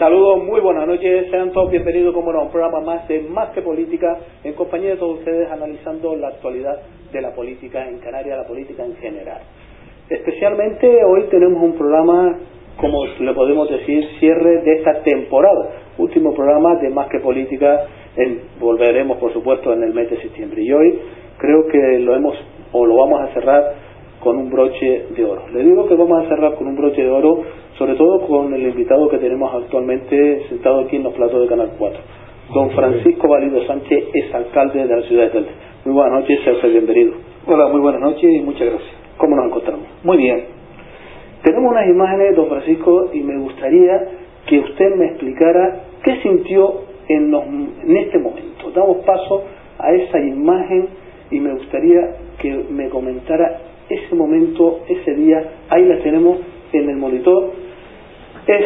Saludos, muy buenas noches, sean todos bienvenidos como a un programa más de Más que Política, en compañía de todos ustedes analizando la actualidad de la política en Canarias, la política en general. Especialmente hoy tenemos un programa, como le podemos decir, cierre de esta temporada, último programa de Más que Política, volveremos por supuesto en el mes de septiembre. Y hoy creo que lo hemos o lo vamos a cerrar con un broche de oro. Le digo que vamos a cerrar con un broche de oro sobre todo con el invitado que tenemos actualmente sentado aquí en los platos de Canal 4, don Francisco Valido Sánchez, es alcalde de la ciudad de Telde. Muy buenas noches, sea bienvenido. Hola, muy buenas noches y muchas gracias. ¿Cómo nos encontramos? Muy bien. Tenemos unas imágenes, don Francisco, y me gustaría que usted me explicara qué sintió en, en este momento. Damos paso a esa imagen y me gustaría que me comentara ese momento, ese día, ahí la tenemos en el monitor, es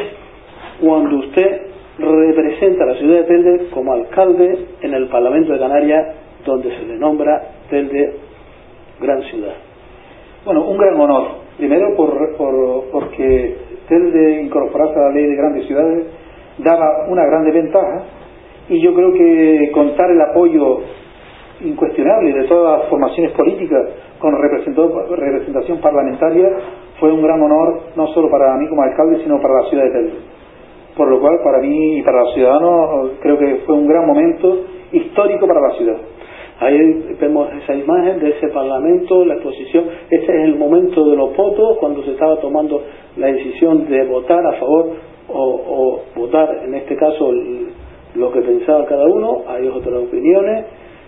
cuando usted representa a la ciudad de Telde como alcalde en el Parlamento de Canarias, donde se le nombra Telde gran ciudad. Bueno, un gran honor. Primero por, por, porque Telde incorporarse a la ley de grandes ciudades daba una grande ventaja y yo creo que contar el apoyo incuestionable de todas las formaciones políticas con representación parlamentaria fue un gran honor no solo para mí como alcalde, sino para la ciudad de Telde. Por lo cual, para mí y para los ciudadanos, creo que fue un gran momento histórico para la ciudad. Ahí vemos esa imagen de ese parlamento, la exposición. Ese es el momento de los votos, cuando se estaba tomando la decisión de votar a favor o, votar, en este caso, lo que pensaba cada uno. Hay otras opiniones.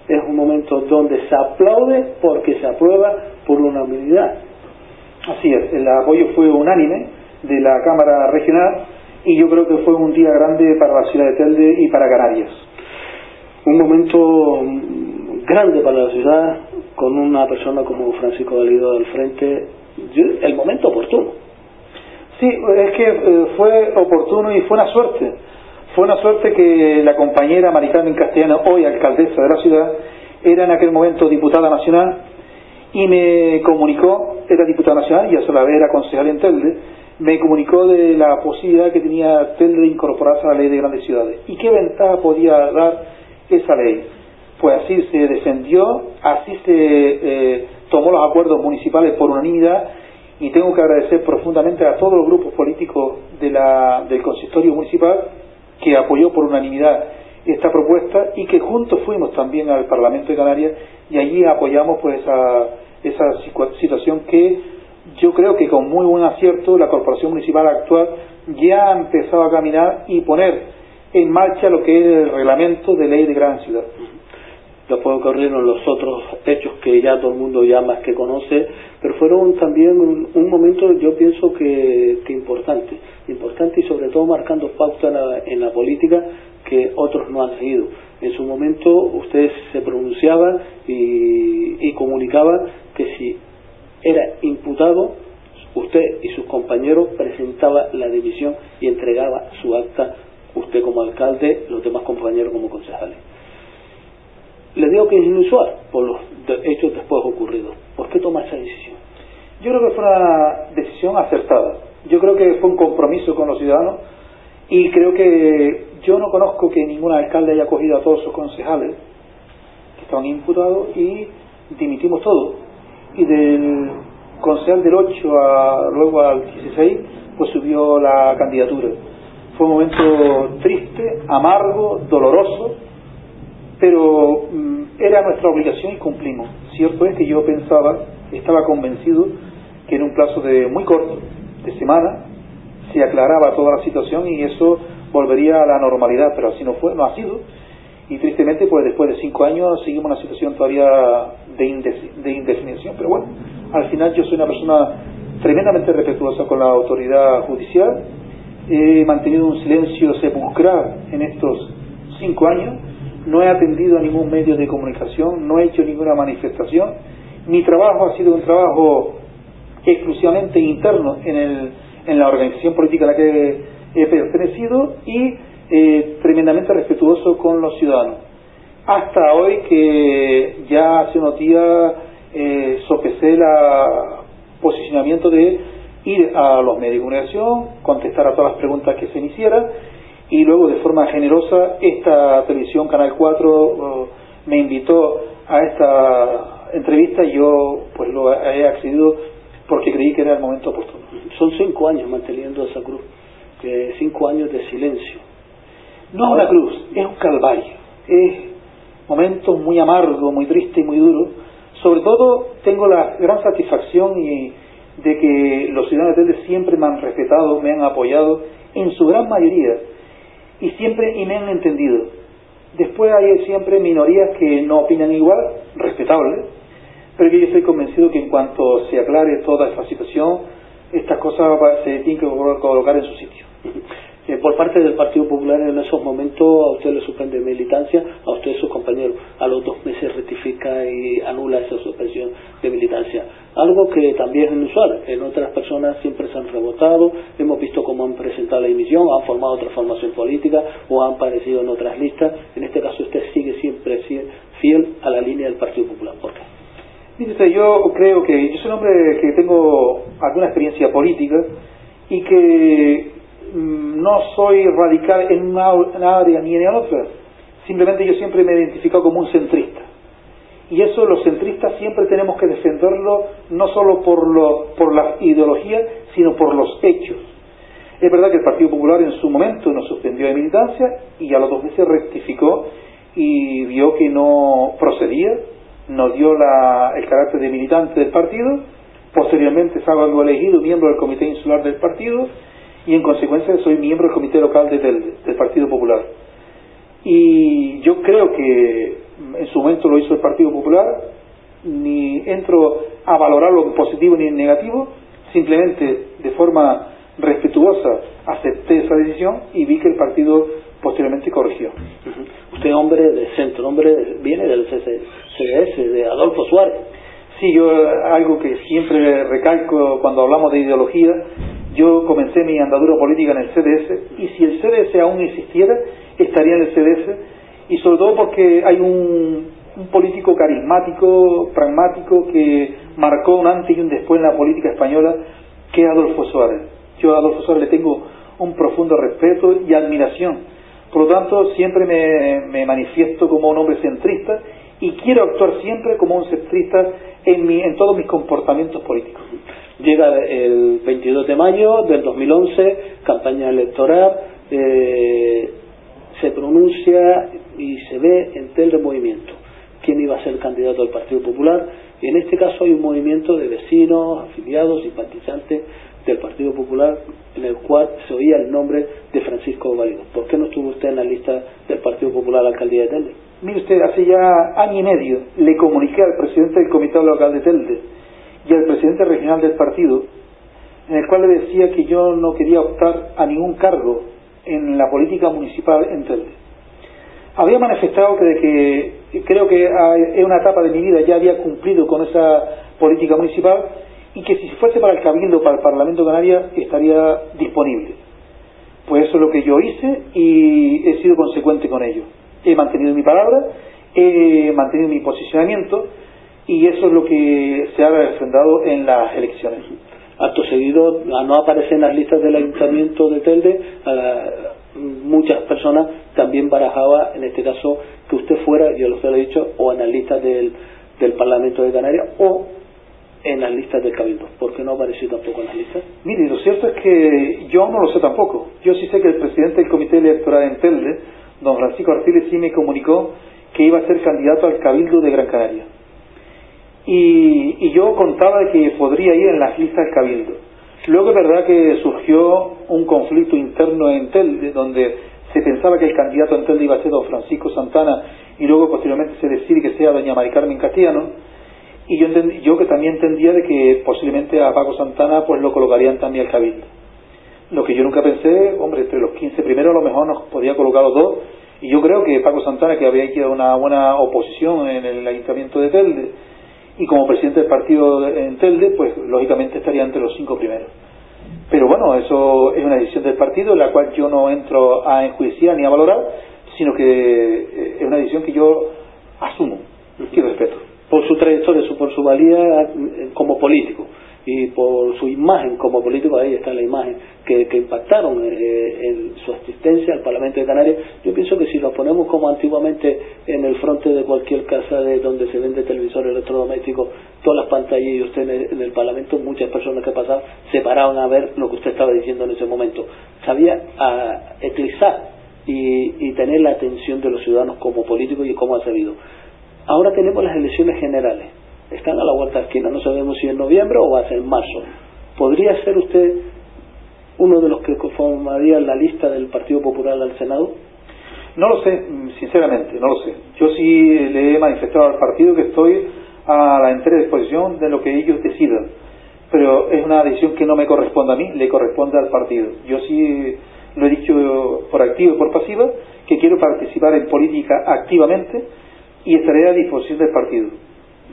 Es un momento donde se aplaude porque se aprueba por unanimidad Así es, el apoyo fue unánime de la Cámara Regional y yo creo que fue un día grande para la ciudad de Telde y para Canarias. Un momento grande para la ciudad con una persona como Francisco Valido al frente, el momento oportuno. Sí, es que eh, fue oportuno y fue una suerte. Fue una suerte que la compañera Maricarmen Castellano, hoy alcaldesa de la ciudad, era en aquel momento diputada nacional y me comunicó, era diputada nacional y a su vez era concejal en Telde, me comunicó de la posibilidad que tenía Telde de incorporarse a la ley de grandes ciudades. ¿Y qué ventaja podía dar esa ley? Pues así se defendió, así se eh, tomó los acuerdos municipales por unanimidad y tengo que agradecer profundamente a todos los grupos políticos del consistorio municipal que apoyó por unanimidad esta propuesta y que juntos fuimos también al Parlamento de Canarias y allí apoyamos pues esa esa situación que yo creo que con muy buen acierto la Corporación Municipal actual ya ha empezado a caminar y poner en marcha lo que es el reglamento de ley de gran ciudad. Después ocurrieron los otros hechos que ya todo el mundo ya más que conoce, pero fueron también un, momento, yo pienso que, importante, importante y sobre todo marcando pauta en la, política que otros no han seguido. En su momento ustedes se pronunciaban y, y comunicaban que si era imputado, usted y sus compañeros presentaba la división y entregaba su acta, usted como alcalde, los demás compañeros como concejales. Le digo que es inusual por los hechos después ocurridos. ¿Por qué toma esa decisión? Yo creo que fue una decisión acertada. Yo creo que fue un compromiso con los ciudadanos y creo que yo no conozco que ningún alcalde haya cogido a todos sus concejales que estaban imputados y dimitimos todos y del concejal del 8 a, luego al 16 pues subió la candidatura. Fue un momento triste, amargo, doloroso, pero mm, era nuestra obligación y cumplimos. Cierto es que yo pensaba, estaba convencido que en un plazo de muy corto, de semana, se aclaraba toda la situación y eso volvería a la normalidad, pero así no fue, no ha sido. Y tristemente, pues después de cinco años seguimos una situación todavía de, indefinición, pero bueno, al final yo soy una persona tremendamente respetuosa con la autoridad judicial, he mantenido un silencio sepulcral en estos cinco años, no he atendido a ningún medio de comunicación, no he hecho ninguna manifestación, mi trabajo ha sido un trabajo exclusivamente interno en, el, en la organización política a la que he pertenecido y eh, tremendamente respetuoso con los ciudadanos. Hasta hoy que ya hace unos días eh, sopesé el posicionamiento de ir a los medios de comunicación, contestar a todas las preguntas que se me hicieran y luego de forma generosa esta televisión Canal 4 me invitó a esta entrevista y yo pues lo he accedido porque creí que era el momento oportuno. Son cinco años manteniendo esa cruz, cinco años de silencio. No es una cruz, es un calvario, es momento muy amargo, muy triste y muy duro. Sobre todo tengo la gran satisfacción y de que los ciudadanos de Telde siempre me han respetado, me han apoyado en su gran mayoría y siempre y me han entendido. Después hay siempre minorías que no opinan igual, respetable, pero que yo estoy convencido que en cuanto se aclare toda esta situación, estas cosas se tienen que colocar en su sitio. Eh, por parte del Partido Popular en esos momentos a usted le suspende militancia, a usted sus compañeros a los dos meses rectifica y anula esa suspensión de militancia. Algo que también es inusual, en otras personas siempre se han rebotado, hemos visto cómo han presentado la emisión, han formado otra formación política o han aparecido en otras listas. En este caso usted sigue siempre fiel a la línea del Partido Popular. ¿Por? Mire yo creo que yo soy un hombre que tengo alguna experiencia política y que Mm, no soy radical en una, área ni en otra. Simplemente yo siempre me he identificado como un centrista. Y eso los centristas siempre tenemos que defenderlo no solo por, lo, por la ideología, sino por los hechos. Es verdad que el Partido Popular en su momento nos suspendió de militancia y a los dos meses rectificó y vio que no procedía, nos dio la, el carácter de militante del partido, posteriormente algo elegido miembro del Comité Insular del partido y en consecuencia soy miembro del comité local del Partido Popular. Y yo creo que en su momento lo hizo el Partido Popular, ni entro a valorar lo positivo ni en negativo, simplemente de forma respetuosa acepté esa decisión y vi que el partido posteriormente corrigió. Usted hombre de centro, hombre viene del CDS, de Adolfo Suárez. Sí, yo algo que siempre recalco cuando hablamos de ideología yo comencé mi andadura política en el CDS y si el CDS aún existiera, estaría en el CDS y sobre todo porque hay un, político carismático, pragmático, que marcó un antes y un después en la política española, que es Adolfo Suárez. Yo a Adolfo Suárez le tengo un profundo respeto y admiración. Por lo tanto, siempre me, me manifiesto como un hombre centrista y quiero actuar siempre como un centrista en, mi, en todos mis comportamientos políticos. Llega el 22 de mayo del 2011, campaña electoral, eh, se pronuncia y se ve en el movimiento quién iba a ser candidato del Partido Popular. Y en este caso hay un movimiento de vecinos, afiliados, simpatizantes del Partido Popular en el cual se oía el nombre de Francisco Valido. ¿Por qué no estuvo usted en la lista del Partido Popular a la alcaldía de Telde? Mire usted, hace ya año y medio le comuniqué al presidente del Comité Local de Telde y al presidente regional del partido, en el cual le decía que yo no quería optar a ningún cargo en la política municipal en Telde. Había manifestado que, de que creo que en una etapa de mi vida ya había cumplido con esa política municipal y que si fuese para el Cabildo, para el Parlamento Canaria, estaría disponible. Pues eso es lo que yo hice y he sido consecuente con ello. He mantenido mi palabra, he mantenido mi posicionamiento y eso es lo que se ha refrendado en las elecciones. Acto seguido, a no aparecer en las listas del Ayuntamiento de Telde, muchas personas también barajaba, en este caso, que usted fuera, yo lo he dicho, o en las listas del, del Parlamento de Canarias o en las listas del Cabildo. ¿Por qué no apareció tampoco en las listas? Mire, lo cierto es que yo no lo sé tampoco. Yo sí sé que el presidente del Comité Electoral en Telde, don Francisco Artiles, sí me comunicó que iba a ser candidato al Cabildo de Gran Canaria y, yo contaba que podría ir en las listas del Cabildo. Luego es verdad que surgió un conflicto interno en Telde, donde se pensaba que el candidato en Telde iba a ser don Francisco Santana y luego posteriormente se decide que sea doña Mari Carmen Castellano y yo, yo que también entendía de que posiblemente a Paco Santana pues lo colocarían también al Cabildo. Lo que yo nunca pensé, hombre, entre los 15 primeros a lo mejor nos podía colocar los dos y yo creo que Paco Santana que había hecho una buena oposición en el ayuntamiento de Telde y como presidente del partido en Telde, pues lógicamente estaría entre los cinco primeros. Pero bueno, eso es una decisión del partido en la cual yo no entro a enjuiciar ni a valorar, sino que eh, es una decisión que yo asumo y respeto. Por su trayectoria, por su valía eh, como político. Y por su imagen como político, ahí está la imagen, que, impactaron eh, en su asistencia al Parlamento de Canarias, yo pienso que si nos ponemos como antiguamente en el frente de cualquier casa de donde se vende televisor electrodoméstico, todas las pantallas y usted en el, Parlamento, muchas personas que pasaban se paraban a ver lo que usted estaba diciendo en ese momento. Sabía a eclipsar y, tener la atención de los ciudadanos como políticos y como ha sabido. Ahora tenemos las elecciones generales. Están a la vuelta de esquina. No sabemos si en noviembre o va a ser en marzo. ¿Podría ser usted uno de los que conformaría la lista del Partido Popular al Senado? No lo sé, sinceramente, no lo sé. Yo sí le he manifestado al partido que estoy a la entera disposición de lo que ellos decidan. Pero es una decisión que no me corresponde a mí, le corresponde al partido. Yo sí lo he dicho por activa y por pasiva, que quiero participar en política activamente y estaré a disposición del partido.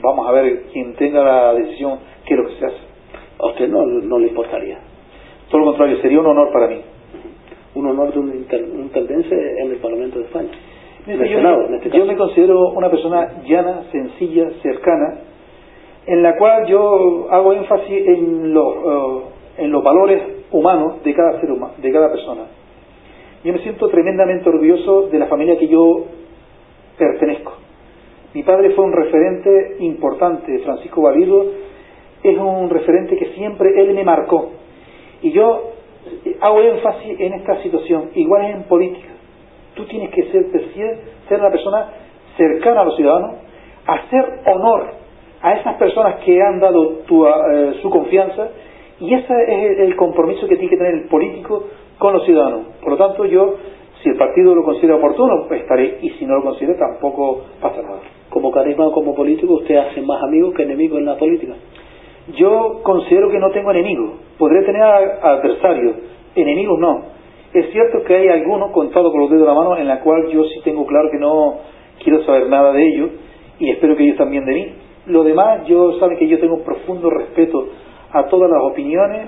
Vamos a ver quién tenga la decisión qué es lo que se hace. A usted no, no le importaría. Todo lo contrario, sería un honor para mí. Un honor de un, intendense en el Parlamento de España. yo, este yo me considero una persona llana, sencilla, cercana, en la cual yo hago énfasis en los, eh, en los valores humanos de cada ser humano, de cada persona. Yo me siento tremendamente orgulloso de la familia que yo pertenezco. Mi padre fue un referente importante, Francisco Valido es un referente que siempre él me marcó. Y yo hago énfasis en esta situación, igual es en política. Tú tienes que ser, ser una persona cercana a los ciudadanos, hacer honor a esas personas que han dado eh, su confianza y ese es el compromiso que tiene que tener el político con los ciudadanos. Por lo tanto, yo, si el partido lo considera oportuno, pues estaré, y si no lo considera, tampoco pasa nada. Como carisma o como político, ¿usted hace más amigos que enemigos en la política? Yo considero que no tengo enemigos. Podré tener adversarios, enemigos no. Es cierto que hay algunos, contados con los dedos de la mano, en la cual yo sí tengo claro que no quiero saber nada de ellos y espero que ellos también de mí. Lo demás, yo saben que yo tengo un profundo respeto a todas las opiniones,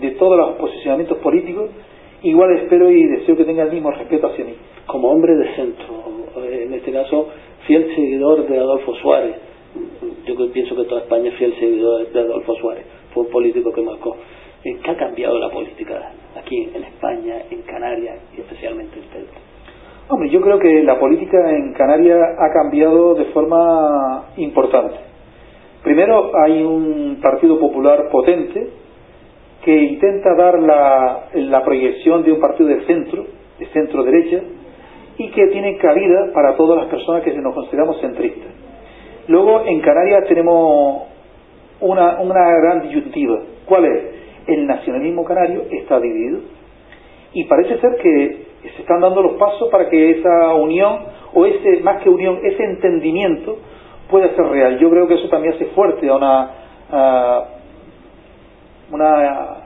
de todos los posicionamientos políticos, igual espero y deseo que tenga el mismo respeto hacia mí. Como hombre de centro, en este caso, fiel seguidor de Adolfo Suárez, yo pienso que toda España es fiel seguidor de Adolfo Suárez, fue un político que marcó. ¿Qué ha cambiado la política aquí en España, en Canarias y especialmente en Celta? Hombre, yo creo que la política en Canarias ha cambiado de forma importante. Primero hay un Partido Popular potente que intenta dar la, proyección de un partido de centro, de centro derecha, y que tiene cabida para todas las personas que nos consideramos centristas. Luego en Canarias tenemos una, una gran disyuntiva. ¿Cuál es? El nacionalismo canario está dividido y parece ser que se están dando los pasos para que esa unión, o ese, más que unión, ese entendimiento puede ser real. Yo creo que eso también hace fuerte a una, una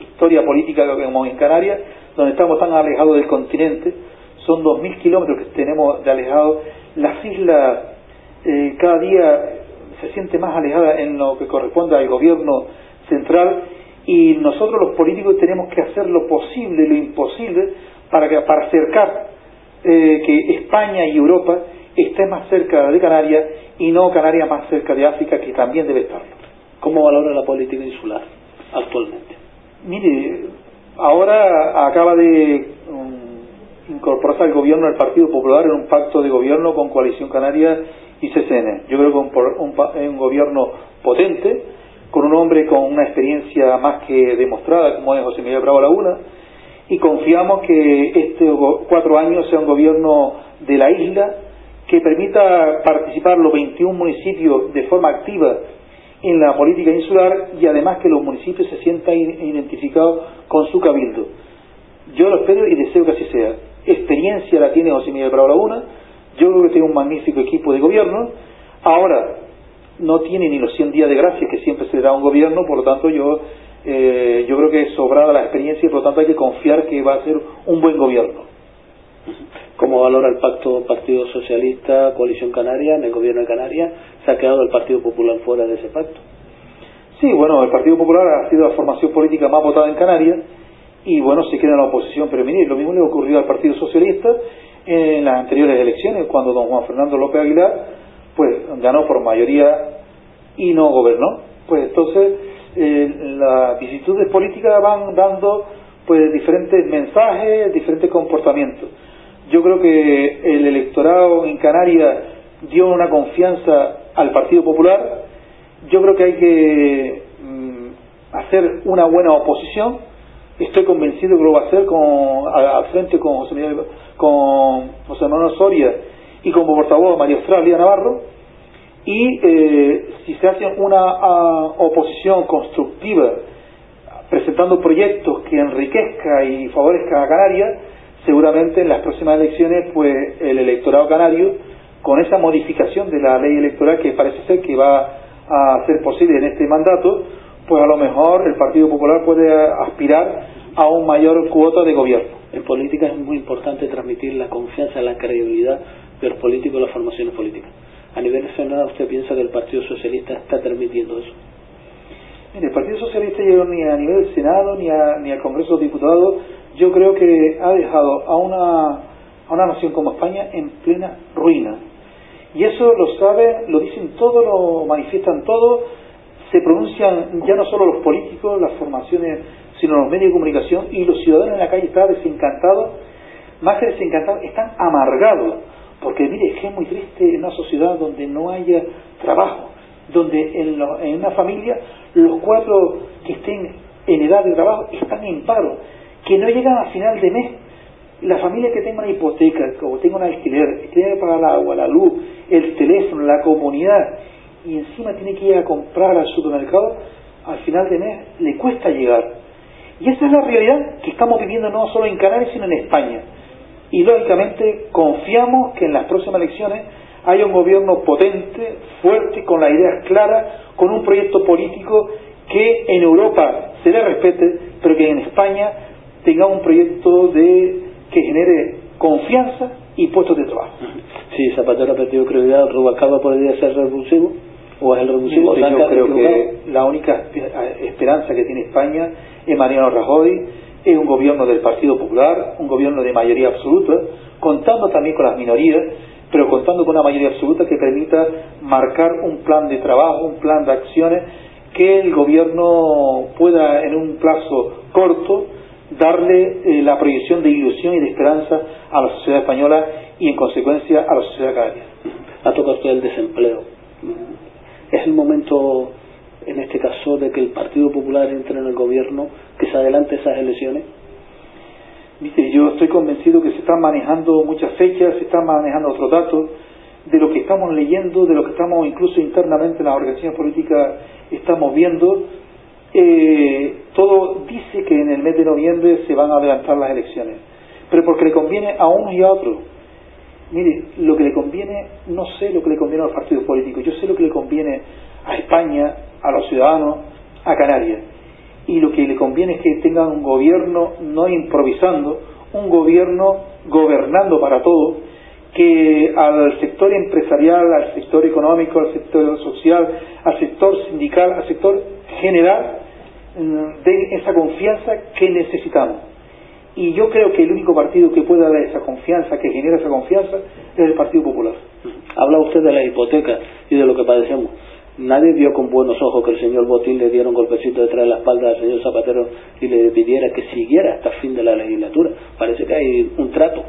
historia política como en Canarias, donde estamos tan alejados del continente, son 2.000 kilómetros que tenemos de alejados, las islas eh, cada día se siente más alejada en lo que corresponde al gobierno central y nosotros los políticos tenemos que hacer lo posible, lo imposible para, que, para acercar eh, que España y Europa esté más cerca de Canarias y no Canarias más cerca de África, que también debe estarlo. ¿Cómo valora la política insular actualmente? Mire, ahora acaba de um, incorporarse al gobierno el Partido Popular en un pacto de gobierno con Coalición Canaria y CCN. Yo creo que un, un, un gobierno potente, con un hombre con una experiencia más que demostrada, como es José Miguel Bravo Laguna, y confiamos que estos cuatro años sea un gobierno de la isla que permita participar los 21 municipios de forma activa en la política insular y además que los municipios se sientan identificados con su cabildo. Yo lo espero y deseo que así sea. Experiencia la tiene José Miguel Bravo Laguna, yo creo que tiene un magnífico equipo de gobierno. Ahora, no tiene ni los 100 días de gracia que siempre se le da a un gobierno, por lo tanto yo, eh, yo creo que es sobrada la experiencia y por lo tanto hay que confiar que va a ser un buen gobierno. ¿Cómo valora el pacto Partido Socialista, Coalición Canaria, en el gobierno de Canarias? ¿Se ha quedado el Partido Popular fuera de ese pacto? Sí, bueno, el Partido Popular ha sido la formación política más votada en Canarias y bueno, se queda en la oposición prevenir. Lo mismo le ocurrió al Partido Socialista en las anteriores elecciones, cuando don Juan Fernando López Aguilar pues ganó por mayoría y no gobernó. Pues entonces eh, las vicisitudes políticas van dando pues diferentes mensajes, diferentes comportamientos. Yo creo que el electorado en Canarias dio una confianza al Partido Popular. Yo creo que hay que mm, hacer una buena oposición. Estoy convencido que lo va a hacer con, al frente con José, Miguel, con José Manuel Soria y como portavoz María Australia Navarro. Y eh, si se hace una oposición constructiva, presentando proyectos que enriquezca y favorezca a Canarias, seguramente en las próximas elecciones, pues el electorado canario, con esa modificación de la ley electoral que parece ser que va a ser posible en este mandato, pues a lo mejor el Partido Popular puede aspirar a un mayor cuota de gobierno. En política es muy importante transmitir la confianza, la credibilidad de los políticos y las formaciones políticas. A nivel nacional, ¿usted piensa que el Partido Socialista está transmitiendo eso? Mire, el Partido Socialista llegó ni a nivel del Senado ni, a, ni al Congreso de Diputados. Yo creo que ha dejado a una, a una nación como España en plena ruina. Y eso lo saben, lo dicen todos, lo manifiestan todos, se pronuncian ya no solo los políticos, las formaciones, sino los medios de comunicación y los ciudadanos en la calle. Están desencantados, más que desencantados, están amargados. Porque mire, es muy triste en una sociedad donde no haya trabajo, donde en, una familia los cuatro que estén en edad de trabajo están en paro, que no llegan a final de mes. La familia que tenga una hipoteca, o tenga un alquiler, que tiene que pagar el agua, la luz, el teléfono, la comunidad, y encima tiene que ir a comprar al supermercado, al final de mes le cuesta llegar. Y esa es la realidad que estamos viviendo no solo en Canarias, sino en España y lógicamente confiamos que en las próximas elecciones haya un gobierno potente, fuerte, con las ideas claras, con un proyecto político que en Europa se le respete, pero que en España tenga un proyecto de que genere confianza y puestos de trabajo. Sí, Zapatero ha perdido credibilidad, Rubalcaba podría ser revulsivo o revulsivo. yo creo que la única esperanza que tiene España es Mariano Rajoy es un gobierno del Partido Popular, un gobierno de mayoría absoluta, contando también con las minorías, pero contando con una mayoría absoluta que permita marcar un plan de trabajo, un plan de acciones que el gobierno pueda en un plazo corto darle eh, la proyección de ilusión y de esperanza a la sociedad española y en consecuencia a la sociedad canaria. Ha tocado usted el desempleo. Es el momento en este caso, de que el Partido Popular entre en el gobierno, que se adelante esas elecciones? Yo estoy convencido que se están manejando muchas fechas, se están manejando otros datos, de lo que estamos leyendo, de lo que estamos incluso internamente en las organizaciones políticas estamos viendo, eh, todo dice que en el mes de noviembre se van a adelantar las elecciones, pero porque le conviene a unos y a otros. Mire, lo que le conviene, no sé lo que le conviene a los partidos políticos, yo sé lo que le conviene a España, a los ciudadanos, a Canarias. Y lo que le conviene es que tengan un gobierno no improvisando, un gobierno gobernando para todos, que al sector empresarial, al sector económico, al sector social, al sector sindical, al sector general, mm, den esa confianza que necesitamos. Y yo creo que el único partido que pueda dar esa confianza, que genera esa confianza, es el Partido Popular. Habla usted de la hipoteca y de lo que padecemos. Nadie vio con buenos ojos que el señor Botín le diera un golpecito detrás de la espalda al señor Zapatero y le pidiera que siguiera hasta el fin de la legislatura. Parece que hay un trato.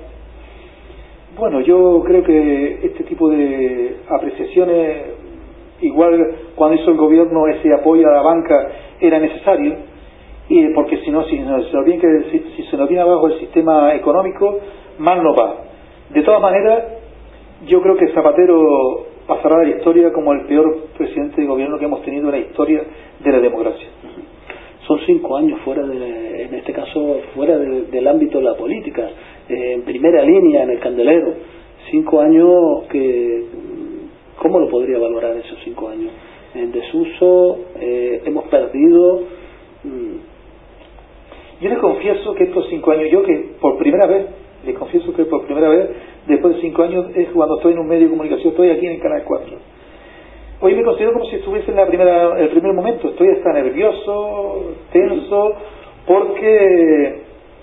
Bueno, yo creo que este tipo de apreciaciones, igual cuando hizo el gobierno ese apoyo a la banca, era necesario, y porque si no, si, se nos viene, si se nos viene abajo el sistema económico, mal no va. De todas maneras, yo creo que Zapatero pasará a la historia como el peor presidente de gobierno que hemos tenido en la historia de la democracia. Son cinco años fuera de, en este caso, fuera del ámbito de la política, en primera línea, en el candelero. Cinco años que, ¿cómo lo podría valorar esos cinco años? En desuso, eh, hemos perdido. Mm. Yo le confieso que estos cinco años, yo que por primera vez, le confieso que por primera vez después de cinco años es cuando estoy en un medio de comunicación, estoy aquí en el Canal 4. Hoy me considero como si estuviese en la primera, el primer momento, estoy hasta nervioso, tenso, porque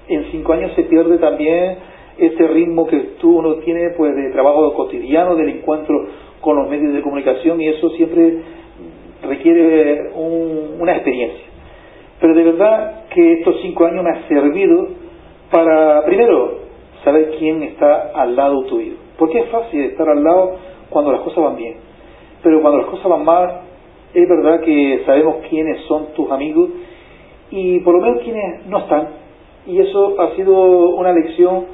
en cinco años se pierde también ese ritmo que tú uno tiene pues de trabajo cotidiano, del encuentro con los medios de comunicación y eso siempre requiere una experiencia. Pero de verdad que estos cinco años me han servido para, primero, saber quién está al lado tuyo. Porque es fácil estar al lado cuando las cosas van bien. Pero cuando las cosas van mal, es verdad que sabemos quiénes son tus amigos y por lo menos quienes no están. Y eso ha sido una lección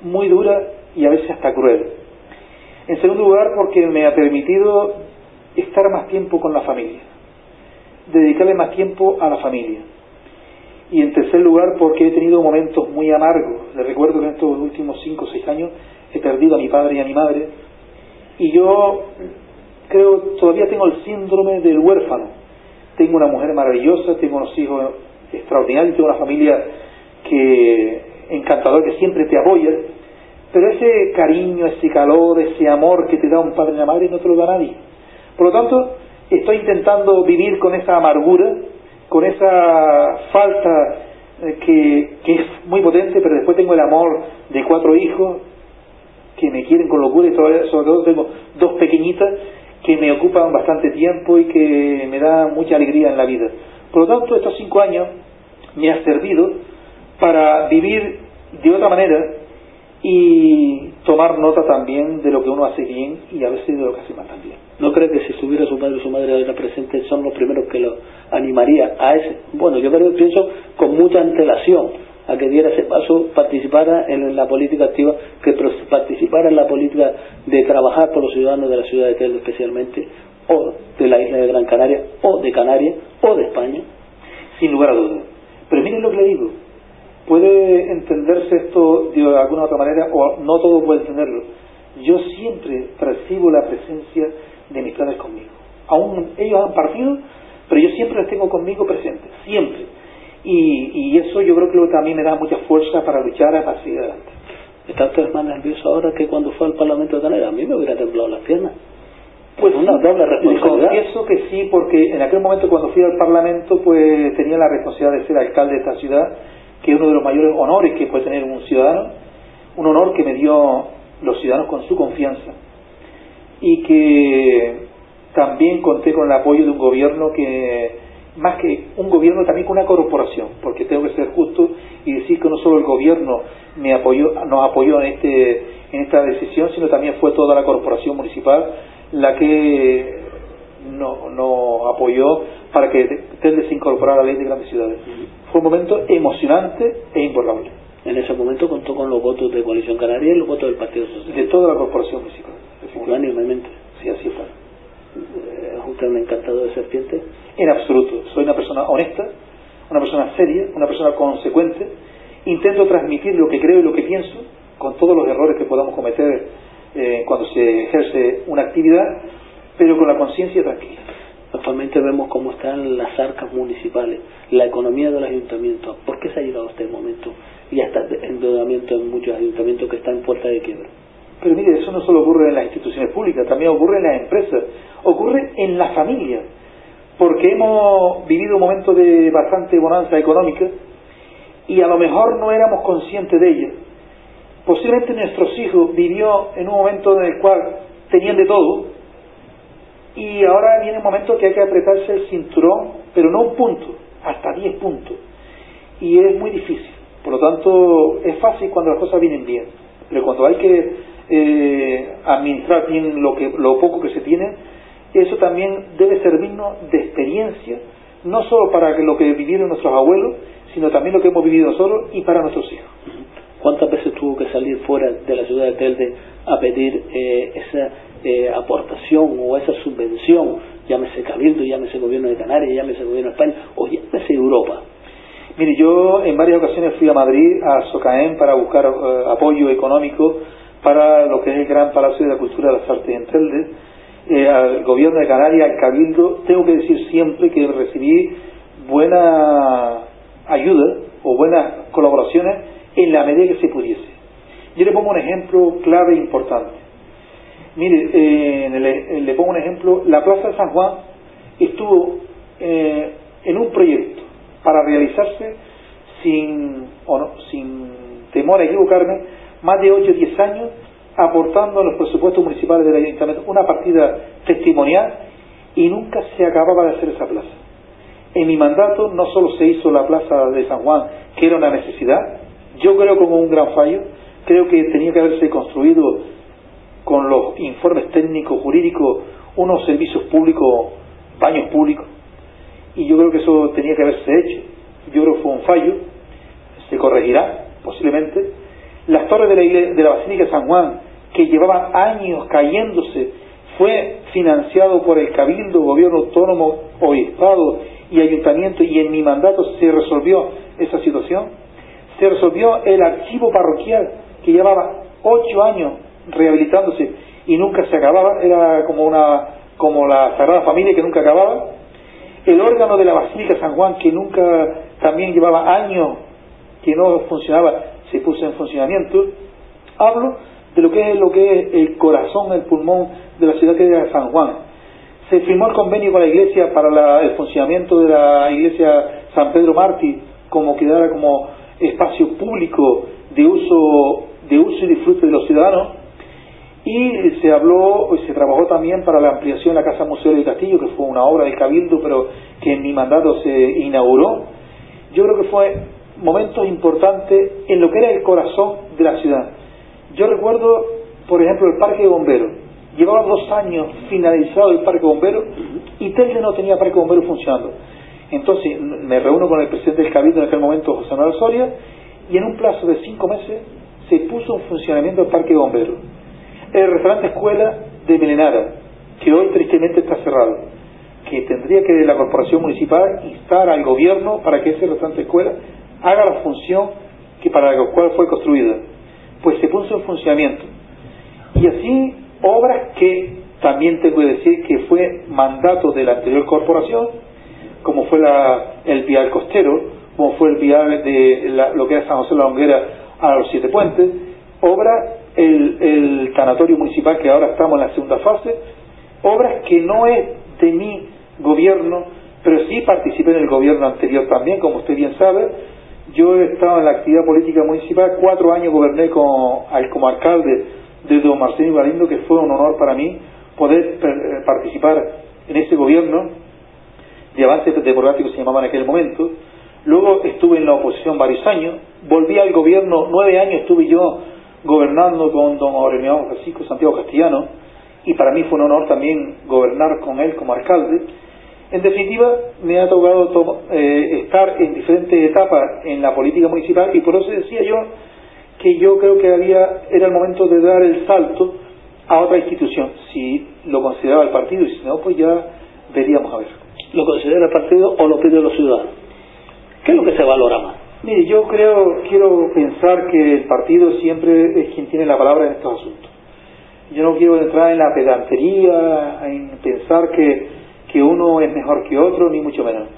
muy dura y a veces hasta cruel. En segundo lugar, porque me ha permitido estar más tiempo con la familia, dedicarle más tiempo a la familia. Y en tercer lugar, porque he tenido momentos muy amargos. Les recuerdo que en estos últimos cinco o seis años he perdido a mi padre y a mi madre. Y yo creo, todavía tengo el síndrome del huérfano. Tengo una mujer maravillosa, tengo unos hijos extraordinarios, tengo una familia que encantadora que siempre te apoya, pero ese cariño, ese calor, ese amor que te da un padre y una madre no te lo da nadie. Por lo tanto, estoy intentando vivir con esa amargura, con esa falta eh, que, que, es muy potente, pero después tengo el amor de cuatro hijos que me quieren con locura y sobre todo tengo dos pequeñitas que me ocupan bastante tiempo y que me dan mucha alegría en la vida. Por lo tanto, estos cinco años me han servido para vivir de otra manera y tomar nota también de lo que uno hace bien y a veces de lo que hace mal también. ¿No cree que si estuviera su padre o su madre ahora presente son los primeros que lo animaría a ese? Bueno, yo creo, pienso con mucha antelación a que diera ese paso, participara en la política activa, que participara en la política de trabajar por los ciudadanos de la ciudad de Telde especialmente, o de la isla de Gran Canaria, o de Canarias, o de España. Sin lugar a dudas. Pero miren lo que le digo, puede entenderse esto de alguna otra manera, o no todo puede entenderlo. Yo siempre percibo la presencia de mis padres conmigo. Aún ellos han partido, pero yo siempre los tengo conmigo presentes, siempre y, eso yo creo que también me da mucha fuerza para luchar a seguir adelante. ¿Está usted más nervioso ahora que cuando fue al Parlamento de Canarias? A mí me hubiera temblado las piernas. Pues una doble responsabilidad. Confieso que sí, porque en aquel momento cuando fui al Parlamento, pues tenía la responsabilidad de ser alcalde de esta ciudad, que es uno de los mayores honores que puede tener un ciudadano, un honor que me dio los ciudadanos con su confianza, y que también conté con el apoyo de un gobierno que más que un gobierno también con una corporación, porque tengo que ser justo y decir que no solo el gobierno me apoyó, nos apoyó en, este, en esta decisión, sino también fue toda la corporación municipal la que nos apoyó para que Telde se incorporara a la ley de grandes ciudades. Fue un momento emocionante e importante. En ese momento contó con los votos de Coalición Canaria y los votos del Partido Social. De toda la corporación municipal. Unánimemente. Sí, así fue. ¿Es usted un encantado de serpiente? En absoluto. Soy una persona honesta, una persona seria, una persona consecuente. Intento transmitir lo que creo y lo que pienso, con todos los errores que podamos cometer eh, cuando se ejerce una actividad, pero con la conciencia tranquila. Actualmente vemos cómo están las arcas municipales, la economía de los ayuntamientos. ¿Por qué se ha llegado a este momento y hasta endeudamiento en muchos ayuntamientos que están en puerta de quiebra? Pero mire, eso no solo ocurre en las instituciones públicas, también ocurre en las empresas, ocurre en la familia, porque hemos vivido un momento de bastante bonanza económica y a lo mejor no éramos conscientes de ella. Posiblemente nuestros hijos vivió en un momento en el cual tenían de todo y ahora viene un momento que hay que apretarse el cinturón, pero no un punto, hasta diez puntos. Y es muy difícil. Por lo tanto, es fácil cuando las cosas vienen bien, pero cuando hay que eh, administrar bien lo, que, lo poco que se tiene, eso también debe servirnos de experiencia, no solo para lo que vivieron nuestros abuelos, sino también lo que hemos vivido nosotros y para nuestros hijos. ¿Cuántas veces tuvo que salir fuera de la ciudad de Telde a pedir eh, esa eh, aportación o esa subvención, llámese Cabildo, llámese Gobierno de Canarias, llámese Gobierno de España o llámese Europa? Mire, yo en varias ocasiones fui a Madrid, a Socaén, para buscar apoyo económico para lo que es el Gran Palacio de la Cultura de las Artes en Telde, eh, al gobierno de Canarias, al Cabildo, tengo que decir siempre que recibí buena ayuda o buenas colaboraciones en la medida que se pudiese. Yo le pongo un ejemplo clave e importante. Mire, eh, le, pongo un ejemplo, la Plaza de San Juan estuvo eh, en un proyecto para realizarse sin, sin temor a equivocarme, más de 8 o 10 años aportando a los presupuestos municipales del ayuntamiento una partida testimonial y nunca se acababa de hacer esa plaza. En mi mandato no solo se hizo la plaza de San Juan, que era una necesidad, yo creo como un gran fallo, creo que tenía que haberse construido con los informes técnicos, jurídicos, unos servicios públicos, baños públicos, y yo creo que eso tenía que haberse hecho. Yo creo que fue un fallo, se corregirá posiblemente. Las torres de la, de la Basílica de San Juan, que llevaban años cayéndose, fue financiado por el Cabildo, Gobierno Autónomo, Obispado y Ayuntamiento, y en mi mandato se resolvió esa situación. Se resolvió el archivo parroquial, que llevaba ocho años rehabilitándose y nunca se acababa, era como una como la Sagrada Familia que nunca acababa, el órgano de la Basílica San Juan que nunca también llevaba años que no funcionaba, se puso en funcionamiento. Hablo de lo que es lo que es el corazón, el pulmón de la ciudad de San Juan. Se firmó el convenio con la iglesia para el funcionamiento de la iglesia San Pedro Mártir, como quedara como espacio público de uso, de uso y disfrute de los ciudadanos y se habló, se trabajó también para la ampliación de la Casa Museo del Castillo, que fue una obra del Cabildo, pero que en mi mandato se inauguró. Yo creo que fue momentos importantes en lo que era el corazón de la ciudad. Yo recuerdo, por ejemplo, el Parque de Bomberos. Llevaba dos años finalizado el Parque de Bomberos y Telde no tenía Parque de Bomberos funcionando. Entonces me reúno con el presidente del Cabildo en aquel momento, José Manuel Soria, y en un plazo de cinco meses se puso en funcionamiento el Parque de Bomberos el restaurante escuela de Melenara, que hoy tristemente está cerrado, que tendría que la corporación municipal instar al gobierno para que ese restaurante escuela haga la función que para la cual fue construida, pues se puso en funcionamiento. Y así obras que también tengo que decir que fue mandato de la anterior corporación, como fue el vial costero, como fue el vial de lo que era San José de la Honguera a los Siete Puentes, obras el, el tanatorio municipal que ahora estamos en la segunda fase, obras que no es de mi gobierno, pero sí participé en el gobierno anterior también, como usted bien sabe. Yo he estado en la actividad política municipal, cuatro años goberné como, como alcalde de Don Marcelino Galindo, que fue un honor para mí poder eh, participar en ese gobierno de avances democráticos se llamaba en aquel momento. Luego estuve en la oposición varios años, volví al gobierno, nueve años estuve yo gobernando con don Aureliano Francisco Santiago Castellano, y para mí fue un honor también gobernar con él como alcalde. En definitiva, me ha tocado eh, estar en diferentes etapas en la política municipal y por eso decía yo que yo creo que había, era el momento de dar el salto a otra institución, si lo consideraba el partido y si no, pues ya veríamos a ver. ¿Lo considera el partido o lo piden los ciudadanos? ¿Qué es lo que se valora más? Mire, yo creo, quiero pensar que el partido siempre es quien tiene la palabra en estos asuntos. Yo no quiero entrar en la pedantería, en pensar que, que uno es mejor que otro, ni mucho menos.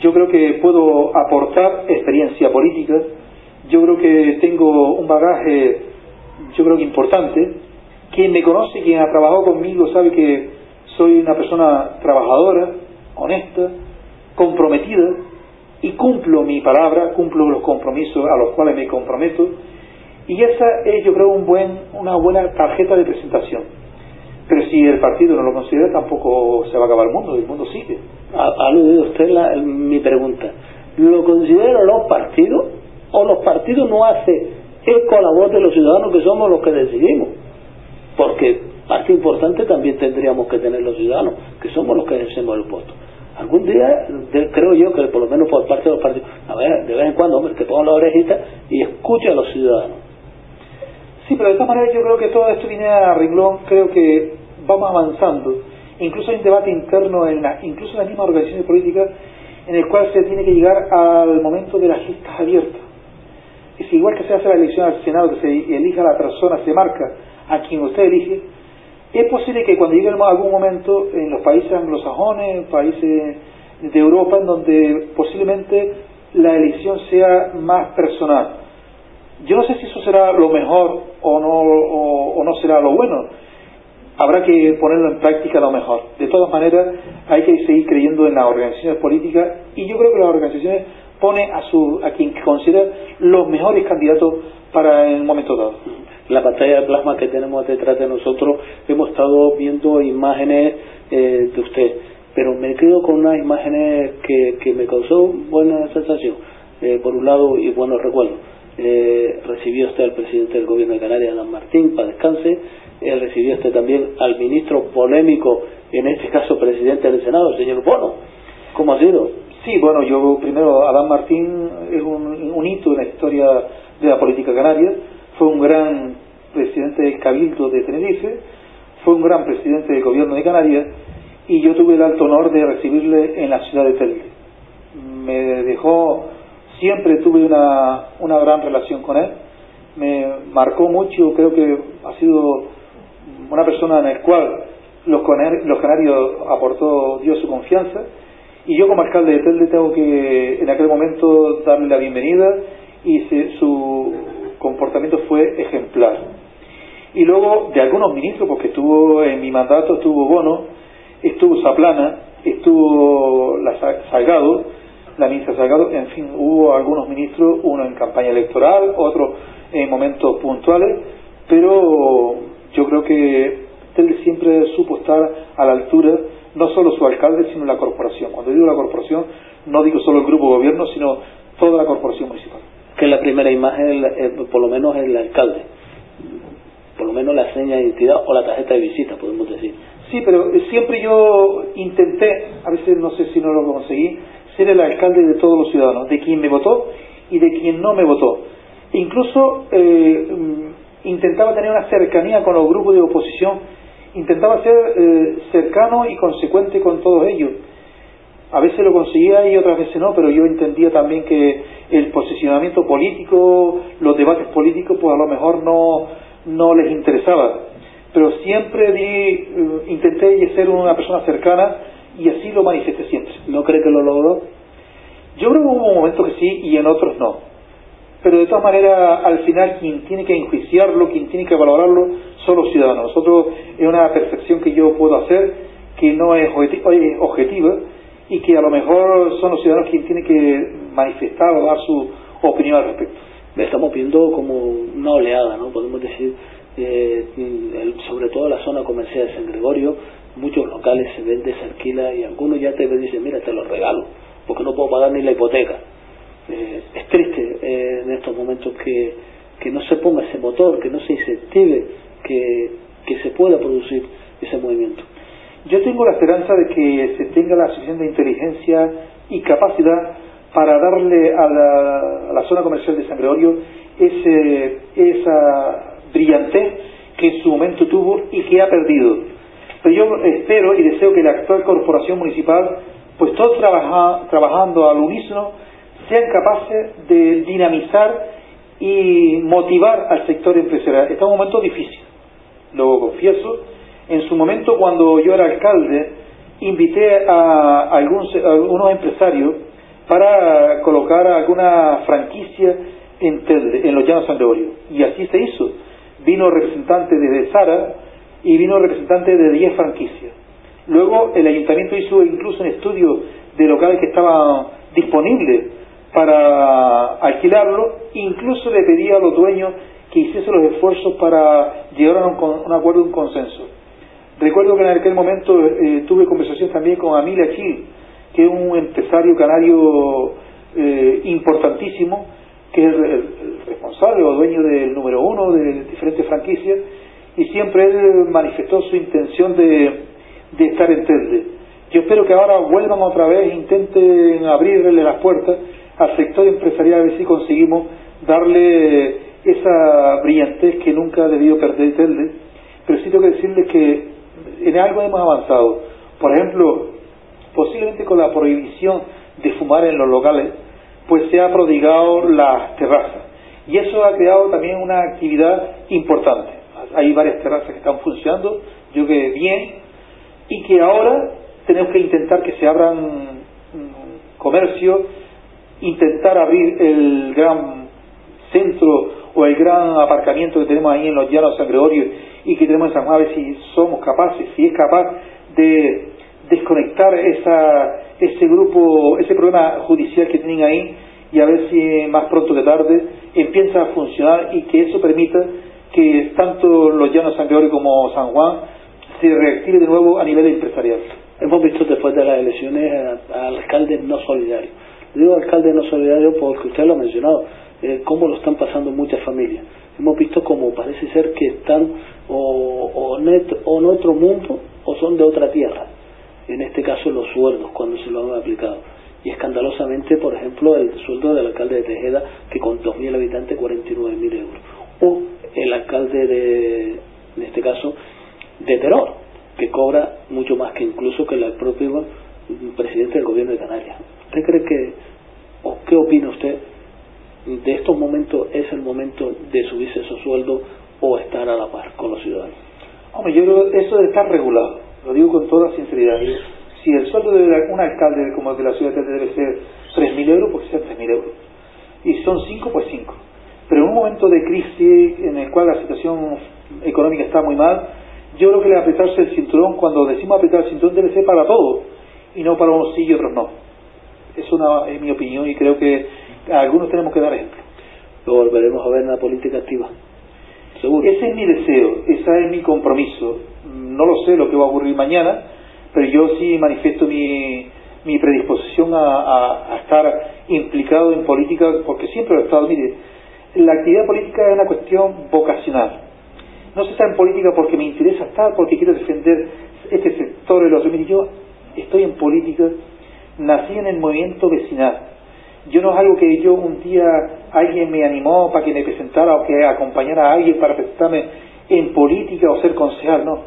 Yo creo que puedo aportar experiencia política, yo creo que tengo un bagaje, yo creo que importante. Quien me conoce, quien ha trabajado conmigo, sabe que soy una persona trabajadora, honesta, comprometida, y cumplo mi palabra, cumplo los compromisos a los cuales me comprometo y esa es yo creo un buen, una buena tarjeta de presentación. Pero si el partido no lo considera tampoco se va a acabar el mundo, el mundo sigue. Ha aludido usted la, mi pregunta. ¿Lo consideran los partidos o los partidos no hacen eco a la voz de los ciudadanos que somos los que decidimos? Porque parte importante también tendríamos que tener los ciudadanos, que somos los que ejercemos el voto algún día creo yo que por lo menos por parte de los partidos, a ver, de vez en cuando, hombre, que pongan la orejita y escuche a los ciudadanos. Sí, pero de todas maneras yo creo que todo esto viene a renglón, creo que vamos avanzando. Incluso hay un debate interno, en la, incluso en las mismas organizaciones políticas, en el cual se tiene que llegar al momento de las listas abiertas. Es igual que se hace la elección al Senado, que se elija la persona, se marca a quien usted elige, es posible que cuando lleguemos a algún momento en los países anglosajones, países de Europa, en donde posiblemente la elección sea más personal. Yo no sé si eso será lo mejor o no, o, no será lo bueno. Habrá que ponerlo en práctica lo mejor. De todas maneras, hay que seguir creyendo en las organizaciones políticas y yo creo que las organizaciones ponen a, su, a quien considera los mejores candidatos para el momento dado. la pantalla de plasma que tenemos detrás de nosotros hemos estado viendo imágenes eh, de usted, pero me quedo con unas imágenes que, que me causó buena sensación, eh, por un lado, y buenos recuerdos. Eh, recibió usted al presidente del gobierno de Canarias, Dan Martín, para descanse, recibió usted también al ministro polémico, en este caso presidente del Senado, el señor Bono. ¿Cómo ha sido? Sí, bueno, yo primero, Adán Martín es un, un hito en la historia de la política canaria, fue un gran presidente del Cabildo de Tenerife, fue un gran presidente del gobierno de Canarias y yo tuve el alto honor de recibirle en la ciudad de Telde. Me dejó, siempre tuve una, una gran relación con él, me marcó mucho, creo que ha sido una persona en la cual los, canarios aportó, dio su confianza y yo como alcalde de Telde tengo que en aquel momento darle la bienvenida y su comportamiento fue ejemplar. Y luego de algunos ministros, porque estuvo en mi mandato, estuvo Bono, estuvo Zaplana, estuvo la Salgado, la ministra Salgado, en fin, hubo algunos ministros, uno en campaña electoral, otro en momentos puntuales, pero yo creo que él siempre supo estar a la altura, no solo su alcalde, sino la corporación. Cuando digo la corporación, no digo solo el grupo de gobierno, sino toda la corporación municipal. Que la primera imagen, eh, por lo menos, es el alcalde. Por lo menos la seña de identidad o la tarjeta de visita, podemos decir. Sí, pero siempre yo intenté, a veces no sé si no lo conseguí, ser el alcalde de todos los ciudadanos, de quien me votó y de quien no me votó. Incluso eh, intentaba tener una cercanía con los grupos de oposición, intentaba ser eh, cercano y consecuente con todos ellos. A veces lo conseguía y otras veces no, pero yo entendía también que el posicionamiento político, los debates políticos, pues a lo mejor no, no les interesaba pero siempre di, eh, intenté ser una persona cercana y así lo manifesté siempre. ¿No cree que lo logró? Yo creo que hubo momentos que sí y en otros no. Pero de todas maneras, al final, quien tiene que enjuiciarlo, quien tiene que valorarlo, son los ciudadanos. Nosotros es una percepción que yo puedo hacer, que no es objetiva y que a lo mejor son los ciudadanos quienes tienen que manifestar o dar su opinión al respecto. Estamos viendo como una oleada, ¿no? Podemos decir, eh, sobre todo la zona comercial de San Gregorio, muchos locales se venden, se alquila y algunos ya te dicen, mira, te los regalo, porque no puedo pagar ni la hipoteca. Eh, es triste eh, en estos momentos que, que no se ponga ese motor, que no se incentive, que, que se pueda producir ese movimiento. Yo tengo la esperanza de que se tenga la suficiente inteligencia y capacidad para darle a la, a la zona comercial de San Gregorio ese, esa brillantez que en su momento tuvo y que ha perdido. Pero yo espero y deseo que la actual corporación municipal, pues todos trabajando al unísono, sean capaces de dinamizar y motivar al sector empresarial. Está un momento difícil, lo confieso. En su momento, cuando yo era alcalde, invité a, algunos, a empresarios para colocar alguna franquicia en, en los llanos San Gregorio. Y así se hizo vino representante de Sara y vino representante de 10 franquicias. Luego el ayuntamiento hizo incluso un estudio de locales que estaban disponibles para alquilarlo, incluso le pedía a los dueños que hiciesen los esfuerzos para llegar a un, acuerdo, un consenso. Recuerdo que en aquel momento eh, tuve conversación también con Amilia Chil, que es un empresario canario eh, importantísimo, que es el, responsable o dueño del número uno de diferentes franquicias, y siempre él manifestó su intención de, estar en Telde. Yo espero que ahora vuelvan otra vez, intenten abrirle las puertas al sector empresarial a ver si conseguimos darle esa brillantez que nunca ha debido perder Telde. Pero sí tengo que decirles que en algo hemos avanzado. Por ejemplo, posiblemente con la prohibición de fumar en los locales, pues se ha prodigado las terrazas. Y eso ha creado también una actividad importante. Hay varias terrazas que están funcionando, yo que bien, y que ahora tenemos que intentar que se abran mm, comercio, intentar abrir el gran centro o el gran aparcamiento que tenemos ahí en los llanos San Gregorio y que tenemos en San Juan, a ver si somos capaces, si es capaz de desconectar esa, ese grupo, ese problema judicial que tienen ahí y a ver si más pronto que tarde empieza a funcionar y que eso permita que tanto los llanos San Gregorio como San Juan se reactive de nuevo a nivel empresarial. Hemos visto después de las elecciones al alcalde no solidario. Digo alcalde no solidario porque usted lo ha mencionado, eh, cómo lo están pasando muchas familias. Hemos visto como parece ser que están o, o, o en otro mundo o son de otra tierra. En este caso los sueldos cuando se lo han aplicado y escandalosamente, por ejemplo, el sueldo del alcalde de Tejeda, que con 2.000 habitantes, 49.000 euros. O el alcalde de, en este caso, de Teror, que cobra mucho más que incluso que el propio presidente del gobierno de Canarias. ¿Usted cree que, o qué opina usted de estos momentos, es el momento de subirse esos sueldos o estar a la par con los ciudadanos? Hombre, yo creo que eso debe estar regulado, lo digo con toda sinceridad si el sueldo de un alcalde como el de la ciudad debe ser 3.000 euros, pues sea 3.000 euros. Y son 5, pues 5. Pero en un momento de crisis en el cual la situación económica está muy mal, yo creo que le apretarse el cinturón, cuando decimos apretar el cinturón, debe ser para todos, y no para unos sí y otros no. Es, una, es mi opinión y creo que a algunos tenemos que dar ejemplo. Lo volveremos a ver en la política activa. Seguro. Ese es mi deseo, ese es mi compromiso. No lo sé lo que va a ocurrir mañana, pero yo sí manifiesto mi, mi predisposición a, estar implicado en política, porque siempre lo he estado. Mire, la actividad política es una cuestión vocacional. No se está en política porque me interesa estar, porque quiero defender este sector de los Mire, yo estoy en política, nací en el movimiento vecinal. Yo no es algo que yo un día alguien me animó para que me presentara o que acompañara a alguien para presentarme en política o ser concejal, no.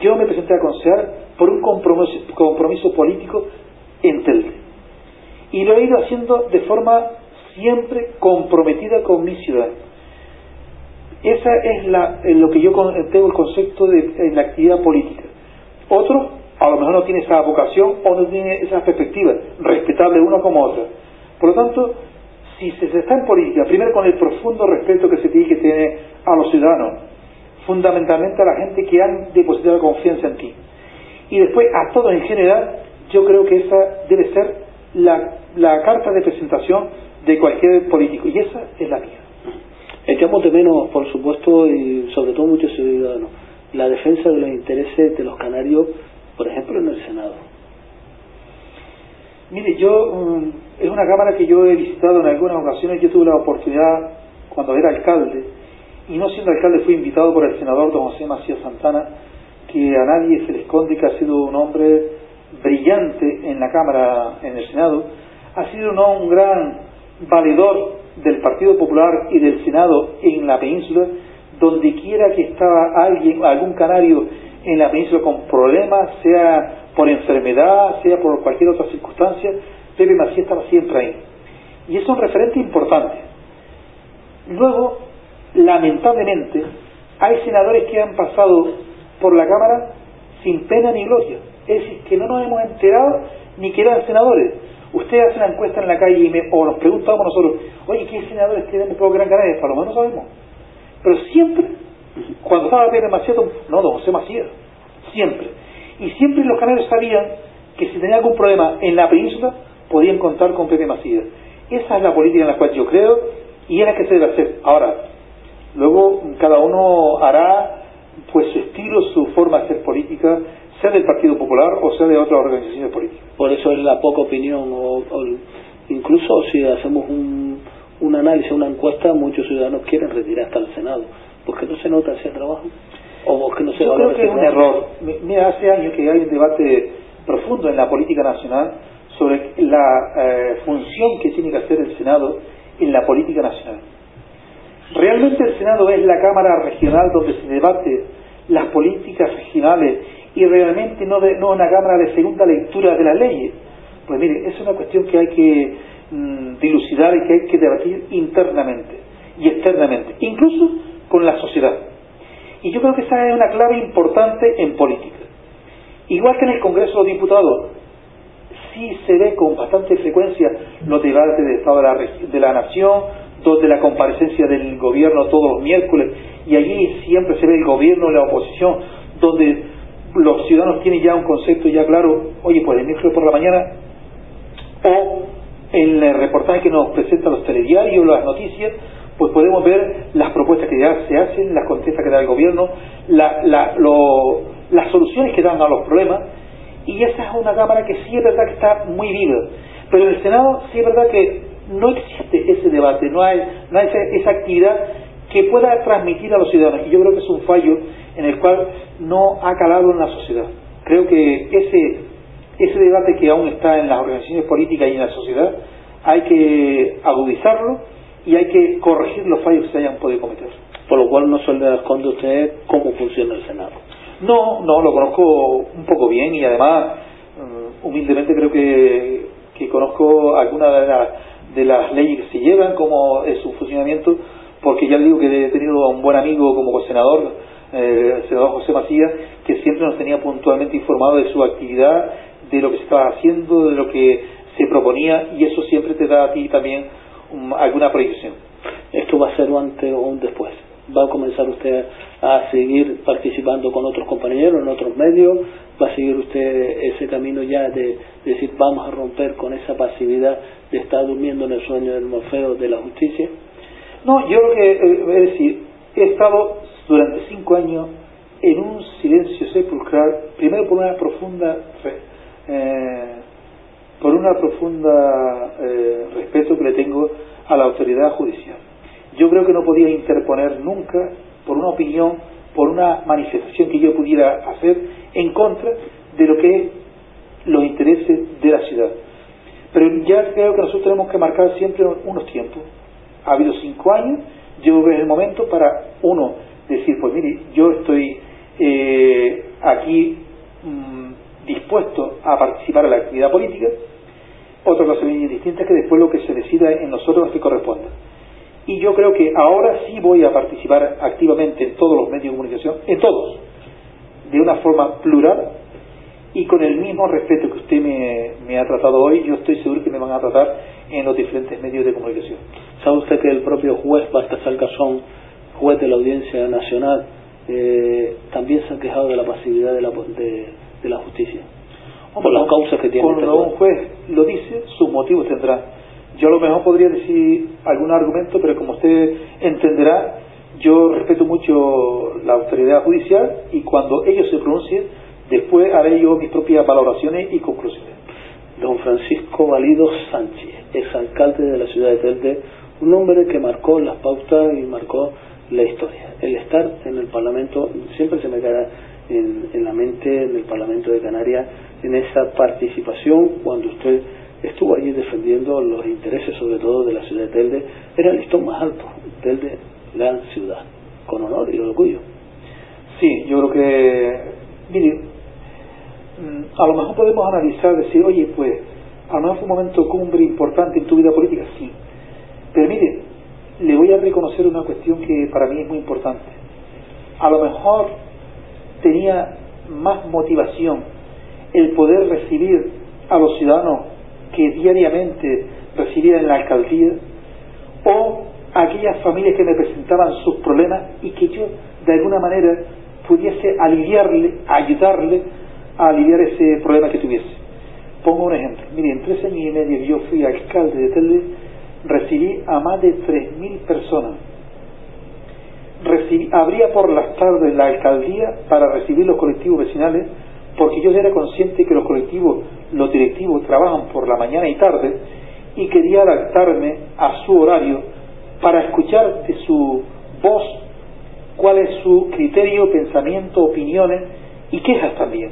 Yo me presenté a concejal por un compromiso, político en Telde. Y lo he ido haciendo de forma siempre comprometida con mi ciudad. Esa es la, lo que yo tengo el concepto de la actividad política. Otro, a lo mejor no tiene esa vocación o no tiene esa perspectiva, respetable uno como otra. Por lo tanto, si se está en política, primero con el profundo respeto que se tiene que tener a los ciudadanos, fundamentalmente a la gente que han depositado confianza en ti, y después a todos en general, yo creo que esa debe ser la, carta de presentación de cualquier político, y esa es la mía. Echamos de menos, por supuesto, y sobre todo muchos ciudadanos, la defensa de los intereses de los canarios, por ejemplo, en el Senado. Mire, yo, mm, es una cámara que yo he visitado en algunas ocasiones, yo tuve la oportunidad, cuando era alcalde, y no siendo alcalde fui invitado por el senador don José Macías Santana, que a nadie se le esconde que ha sido un hombre brillante en la Cámara, en el Senado, ha sido ¿no? un gran valedor del Partido Popular y del Senado en la península, donde quiera que estaba alguien, algún canario en la península con problemas, sea por enfermedad, sea por cualquier otra circunstancia, Pepe Macías estaba siempre ahí. Y es un referente importante. Luego, lamentablemente, hay senadores que han pasado por la Cámara sin pena ni gloria. Es decir, que no nos hemos enterado ni que eran senadores. Usted hace una encuesta en la calle y o nos preguntamos nosotros, oye, ¿qué senadores tienen de Gran Canaria? Para lo menos sabemos. Pero siempre, cuando estaba Pedro Macías, no, don José Macías, siempre. Y siempre los canarios sabían que si tenía algún problema en la península, podían contar con Pepe Macías. Esa es la política en la cual yo creo y es la que se debe hacer. Ahora, luego cada uno hará pues su estilo, su forma de hacer política, sea del Partido Popular o sea de otras organizaciones políticas. Por eso es la poca opinión, o, incluso si hacemos un, un análisis, una encuesta, muchos ciudadanos quieren retirar hasta el Senado, porque no se nota ese trabajo. O que no se Yo creo que es un error. Mira, hace años que hay un debate profundo en la política nacional sobre la eh, función que tiene que hacer el Senado en la política nacional. Realmente el Senado es la Cámara Regional donde se debate las políticas regionales y realmente no, de, no una Cámara de segunda lectura de las leyes. Pues mire, es una cuestión que hay que mm, dilucidar y que hay que debatir internamente y externamente, incluso con la sociedad. Y yo creo que esa es una clave importante en política. Igual que en el Congreso de los Diputados, sí se ve con bastante frecuencia los debates de Estado de la, de la Nación, de la comparecencia del gobierno todos los miércoles, y allí siempre se ve el gobierno y la oposición, donde los ciudadanos tienen ya un concepto ya claro, oye, pues el miércoles por la mañana, o en el reportaje que nos presentan los telediarios, las noticias, pues podemos ver las propuestas que ya se hacen, las contestas que da el gobierno, las soluciones que dan a los problemas, y esa es una Cámara que sí es verdad que está muy viva, pero en el Senado sí es verdad que no existe ese debate, no hay, no hay esa actividad que pueda transmitir a los ciudadanos, y yo creo que es un fallo en el cual no ha calado en la sociedad. Creo que ese, ese debate que aún está en las organizaciones políticas y en la sociedad, hay que agudizarlo y hay que corregir los fallos que se hayan podido cometer. Por lo cual no se le esconde usted cómo funciona el Senado. No, no, lo conozco un poco bien y además, mm, humildemente creo que, que conozco algunas de, de, las leyes que se llevan, cómo es su funcionamiento, porque ya le digo que he tenido a un buen amigo como senador, eh, el senador José Macías, que siempre nos tenía puntualmente informado de su actividad, de lo que se estaba haciendo, de lo que se proponía, y eso siempre te da a ti también alguna proyección. ¿Esto va a ser un antes o un después? ¿Va a comenzar usted a seguir participando con otros compañeros en otros medios? ¿Va a seguir usted ese camino ya de, decir vamos a romper con esa pasividad de estar durmiendo en el sueño del Morfeo de la justicia? No, yo lo que eh, es decir, he estado durante cinco años en un silencio sepulcral, primero por una profunda eh, por una profunda eh, respeto que le tengo a la autoridad judicial. Yo creo que no podía interponer nunca por una opinión, por una manifestación que yo pudiera hacer en contra de lo que es los intereses de la ciudad. Pero ya creo que nosotros tenemos que marcar siempre unos tiempos. Ha habido cinco años, yo creo que es el momento para uno decir, pues mire, yo estoy eh, aquí mm, dispuesto a participar en la actividad política, otra cosa bien distinta es que después lo que se decida en nosotros es que corresponda. Y yo creo que ahora sí voy a participar activamente en todos los medios de comunicación, en todos, de una forma plural y con el mismo respeto que usted me, ha tratado hoy, yo estoy seguro que me van a tratar en los diferentes medios de comunicación. ¿Sabe usted que el propio juez Baltasar Casón, juez de la Audiencia Nacional, eh, también se ha quejado de la pasividad de la, de la justicia? por las causas que tiene. Cuando un juez lo dice, sus motivos tendrá. Yo a lo mejor podría decir algún argumento, pero como usted entenderá, yo respeto mucho la autoridad judicial y cuando ellos se pronuncien, después haré yo mis propias valoraciones y conclusiones. Don Francisco Valido Sánchez, exalcalde de la ciudad de Telde, un hombre que marcó las pautas y marcó la historia. El estar en el Parlamento siempre se me queda en, la mente, en el Parlamento de Canarias, en esa participación cuando usted estuvo allí defendiendo los intereses sobre todo de la ciudad de Telde, era el listón más alto, Telde, gran ciudad, con honor y orgullo. Sí, yo creo que, mire, mm, a lo mejor podemos analizar, decir, oye, pues, a lo mejor fue un momento cumbre importante en tu vida política, sí. Pero mire, le voy a reconocer una cuestión que para mí es muy importante. A lo mejor tenía más motivación el poder recibir a los ciudadanos que diariamente recibía en la alcaldía o aquellas familias que me presentaban sus problemas y que yo de alguna manera pudiese aliviarle, ayudarle a aliviar ese problema que tuviese. Pongo un ejemplo. Mire, en tres años y medio yo fui alcalde de Telde, recibí a más de 3.000 personas. Recibí, abría por las tardes la alcaldía para recibir los colectivos vecinales porque yo era consciente que los colectivos, los directivos trabajan por la mañana y tarde y quería adaptarme a su horario para escuchar de su voz cuál es su criterio, pensamiento, opiniones y quejas también.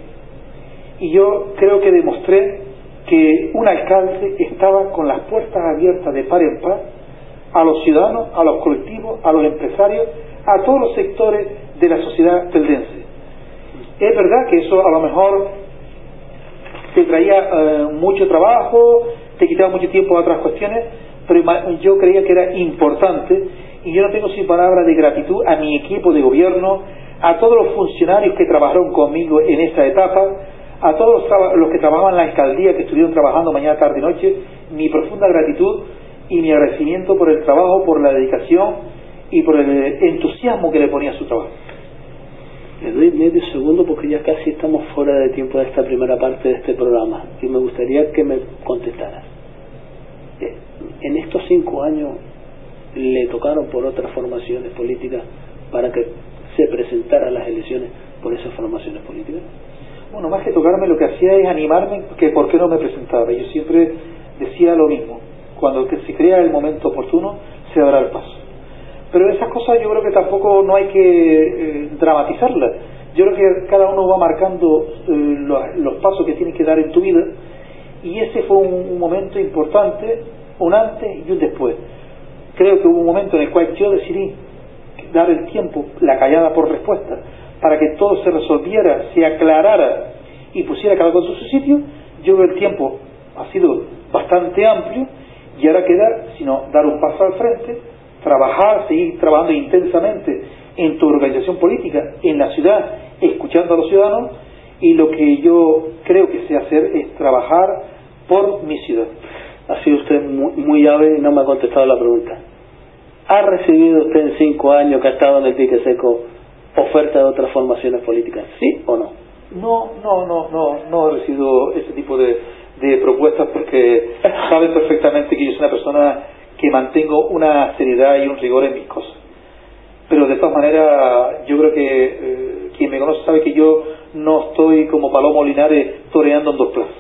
Y yo creo que demostré que un alcalde estaba con las puertas abiertas de par en par a los ciudadanos, a los colectivos, a los empresarios, a todos los sectores de la sociedad teldense. Es verdad que eso a lo mejor te traía eh, mucho trabajo, te quitaba mucho tiempo a otras cuestiones, pero yo creía que era importante y yo no tengo sin palabras de gratitud a mi equipo de gobierno, a todos los funcionarios que trabajaron conmigo en esta etapa, a todos los, que trabajaban en la alcaldía, que estuvieron trabajando mañana, tarde y noche, mi profunda gratitud y mi agradecimiento por el trabajo, por la dedicación y por el entusiasmo que le ponía a su trabajo. Le doy medio segundo porque ya casi estamos fuera de tiempo de esta primera parte de este programa y me gustaría que me contestaras. Eh, en estos cinco años, le tocaron por otras formaciones políticas para que se presentara las elecciones por esas formaciones políticas? Bueno, más que tocarme, lo que hacía es animarme que por qué no me presentaba. Yo siempre decía lo mismo. Cuando se crea el momento oportuno, se dará el paso. Pero esas cosas yo creo que tampoco no hay que eh, dramatizarlas. Yo creo que cada uno va marcando eh, los, pasos que tiene que dar en tu vida y ese fue un, momento importante, un antes y un después. Creo que hubo un momento en el cual yo decidí dar el tiempo, la callada por respuesta, para que todo se resolviera, se aclarara y pusiera cada cosa en su sitio. Yo veo el tiempo ha sido bastante amplio y ahora queda sino dar un paso al frente, trabajar, seguir trabajando intensamente en tu organización política, en la ciudad, escuchando a los ciudadanos y lo que yo creo que sé hacer es trabajar por mi ciudad. Ha sido usted muy, muy y no me ha contestado la pregunta. ¿Ha recibido usted en cinco años que ha estado en el pique seco oferta de otras formaciones políticas? ¿Sí o no? No, no, no, no, no he recibido ese tipo de, propuestas porque saben perfectamente que yo soy una persona que mantengo una seriedad y un rigor en mis cosas. Pero de todas maneras, yo creo que eh, quien me conoce sabe que yo no estoy como Palomo Linares toreando en dos plazos.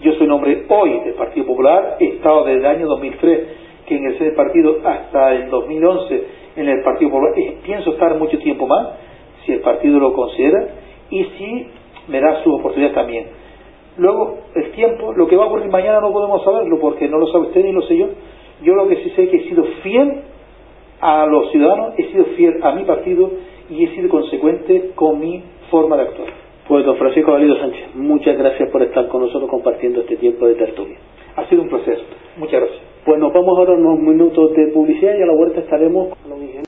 Yo soy un hombre hoy del Partido Popular, he estado desde el año 2003 que ingresé del partido hasta el 2011 en el Partido Popular. pienso estar mucho tiempo más, si el partido lo considera, y si me da su oportunidad también. Luego, el tiempo, lo que va a ocurrir mañana no podemos saberlo porque no lo sabe usted ni lo sé yo. Yo lo que sí sé es que he sido fiel a los ciudadanos, he sido fiel a mi partido y he sido consecuente con mi forma de actuar. Pues don Francisco Valido Sánchez, muchas gracias por estar con nosotros compartiendo este tiempo de tertulia. Ha sido un placer. Muchas gracias. Pues nos vamos ahora a unos minutos de publicidad y a la vuelta estaremos